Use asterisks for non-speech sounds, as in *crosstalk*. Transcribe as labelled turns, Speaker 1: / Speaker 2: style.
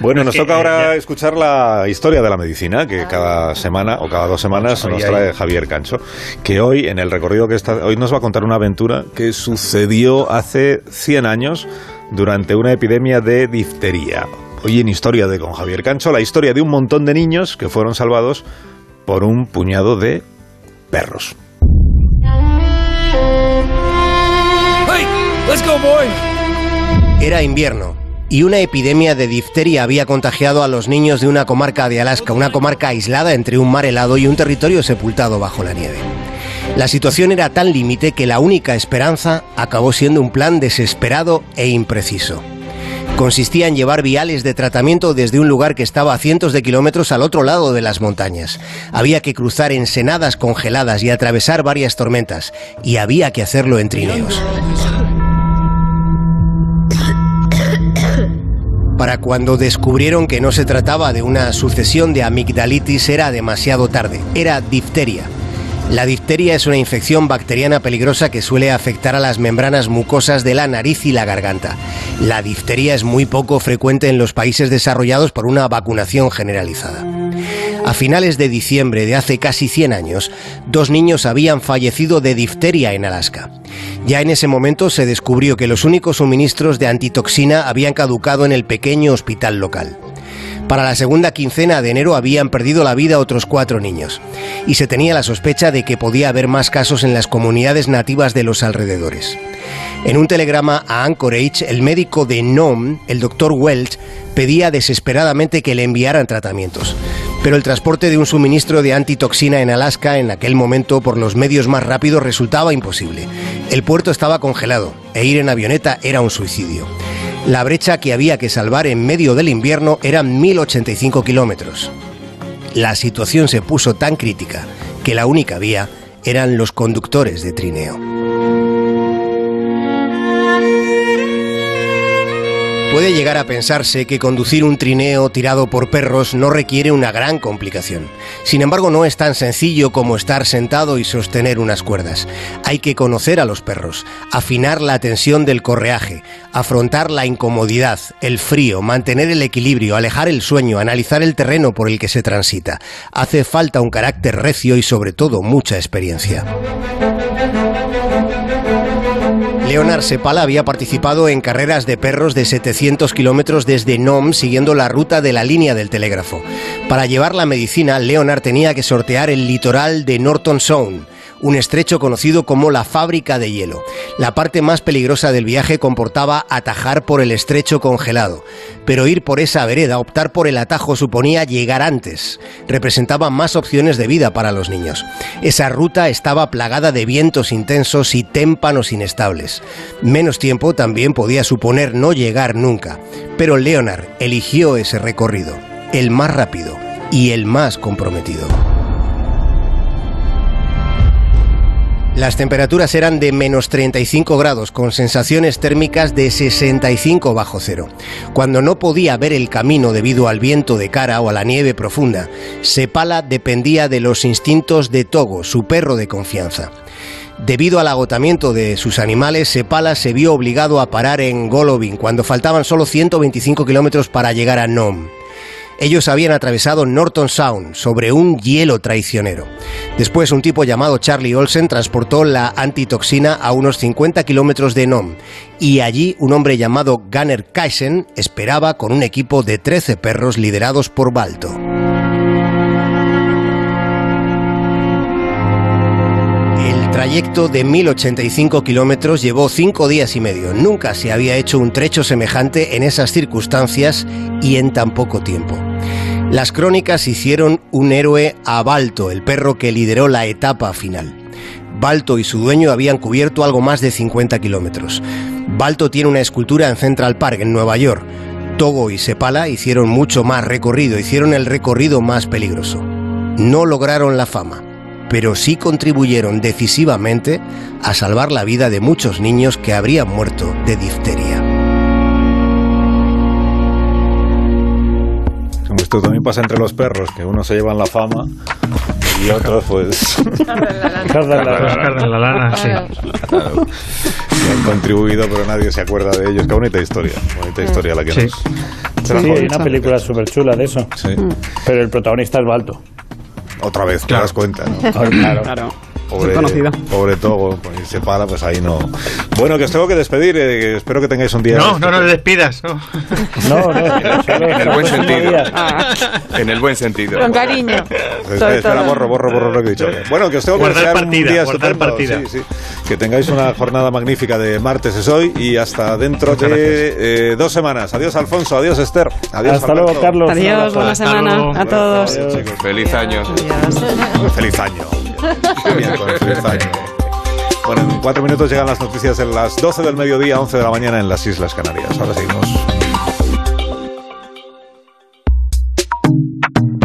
Speaker 1: Bueno, nos toca ahora escuchar la historia de la medicina, que cada semana o cada dos semanas nos trae Javier Cancho, que hoy, en el recorrido que está, hoy nos va a contar una aventura que sucedió hace 100 años durante una epidemia de diftería. Hoy en Historia de con Javier Cancho, la historia de un montón de niños que fueron salvados por un puñado de perros.
Speaker 2: Era invierno y una epidemia de difteria había contagiado a los niños de una comarca de Alaska, una comarca aislada entre un mar helado y un territorio sepultado bajo la nieve. La situación era tan límite que la única esperanza acabó siendo un plan desesperado e impreciso. Consistía en llevar viales de tratamiento desde un lugar que estaba a cientos de kilómetros al otro lado de las montañas. Había que cruzar ensenadas congeladas y atravesar varias tormentas, y había que hacerlo en trineos. Para cuando descubrieron que no se trataba de una sucesión de amigdalitis era demasiado tarde, era difteria. La difteria es una infección bacteriana peligrosa que suele afectar a las membranas mucosas de la nariz y la garganta. La difteria es muy poco frecuente en los países desarrollados por una vacunación generalizada. A finales de diciembre de hace casi 100 años, dos niños habían fallecido de difteria en Alaska. Ya en ese momento se descubrió que los únicos suministros de antitoxina habían caducado en el pequeño hospital local. Para la segunda quincena de enero habían perdido la vida otros cuatro niños, y se tenía la sospecha de que podía haber más casos en las comunidades nativas de los alrededores. En un telegrama a Anchorage, el médico de Nome, el doctor Welch, pedía desesperadamente que le enviaran tratamientos. Pero el transporte de un suministro de antitoxina en Alaska en aquel momento por los medios más rápidos resultaba imposible. El puerto estaba congelado e ir en avioneta era un suicidio. La brecha que había que salvar en medio del invierno eran 1085 kilómetros. La situación se puso tan crítica que la única vía eran los conductores de trineo. Puede llegar a pensarse que conducir un trineo tirado por perros no requiere una gran complicación. Sin embargo, no es tan sencillo como estar sentado y sostener unas cuerdas. Hay que conocer a los perros, afinar la tensión del correaje, afrontar la incomodidad, el frío, mantener el equilibrio, alejar el sueño, analizar el terreno por el que se transita. Hace falta un carácter recio y sobre todo mucha experiencia. Leonard Sepala había participado en carreras de perros de 700 kilómetros desde Nome siguiendo la ruta de la línea del telégrafo. Para llevar la medicina, Leonard tenía que sortear el litoral de Norton Sound un estrecho conocido como la fábrica de hielo. La parte más peligrosa del viaje comportaba atajar por el estrecho congelado, pero ir por esa vereda, optar por el atajo suponía llegar antes. Representaba más opciones de vida para los niños. Esa ruta estaba plagada de vientos intensos y témpanos inestables. Menos tiempo también podía suponer no llegar nunca, pero Leonard eligió ese recorrido, el más rápido y el más comprometido. Las temperaturas eran de menos 35 grados, con sensaciones térmicas de 65 bajo cero. Cuando no podía ver el camino debido al viento de cara o a la nieve profunda, Sepala dependía de los instintos de Togo, su perro de confianza. Debido al agotamiento de sus animales, Sepala se vio obligado a parar en Golovin cuando faltaban solo 125 kilómetros para llegar a Nome. Ellos habían atravesado Norton Sound sobre un hielo traicionero. Después, un tipo llamado Charlie Olsen transportó la antitoxina a unos 50 kilómetros de Nome y allí un hombre llamado Gunner Kaisen esperaba con un equipo de 13 perros liderados por Balto. Trayecto de 1085 kilómetros llevó cinco días y medio. Nunca se había hecho un trecho semejante en esas circunstancias y en tan poco tiempo. Las crónicas hicieron un héroe a Balto, el perro que lideró la etapa final. Balto y su dueño habían cubierto algo más de 50 kilómetros. Balto tiene una escultura en Central Park, en Nueva York. Togo y Sepala hicieron mucho más recorrido, hicieron el recorrido más peligroso. No lograron la fama, pero sí contribuyeron decisivamente a salvar la vida de muchos niños que habrían muerto de difteria.
Speaker 1: Esto también pasa entre los perros, que unos se llevan la fama y otros pues...
Speaker 3: Cardan la lana. sí.
Speaker 1: han contribuido, pero nadie se acuerda de ellos. Qué bonita historia, bonita historia la que nos
Speaker 3: mucho
Speaker 4: Sí, hay una película súper chula de eso.
Speaker 1: Sí.
Speaker 4: Pero el protagonista es Balto.
Speaker 1: Otra vez, te
Speaker 3: Claro.
Speaker 1: das cuenta, ¿no?
Speaker 4: Claro.
Speaker 5: Claro.
Speaker 1: Pobre,
Speaker 5: Muy conocido.
Speaker 1: pobre Togo, pues, se para, pues ahí no. Bueno, que os tengo que despedir, eh, que espero que tengáis un día.
Speaker 3: No, no, no le despidas. No.
Speaker 4: No, *laughs*
Speaker 6: En el buen sentido.
Speaker 4: día.
Speaker 6: En el buen sentido.
Speaker 7: Con cariño.
Speaker 1: Espera, espera, borro, borro, borro lo que he dicho. Bueno, que os tengo que
Speaker 3: Guardar
Speaker 1: desear un
Speaker 3: partida,
Speaker 1: día
Speaker 3: guardar partida.
Speaker 1: Sí, sí. Que tengáis una jornada magnífica de martes es hoy y hasta dentro
Speaker 3: Muchas
Speaker 1: de eh, dos semanas. Adiós, Alfonso. Adiós, Esther. Adiós,
Speaker 4: Hasta luego. Carlos.
Speaker 5: Adiós, buena semana
Speaker 3: luego.
Speaker 5: a todos.
Speaker 1: Adiós, chicos.
Speaker 6: Feliz año.
Speaker 1: Feliz año. *laughs* Bueno, en cuatro minutos llegan las noticias en las 12 del mediodía, 11 de la mañana en las Islas Canarias. Ahora seguimos.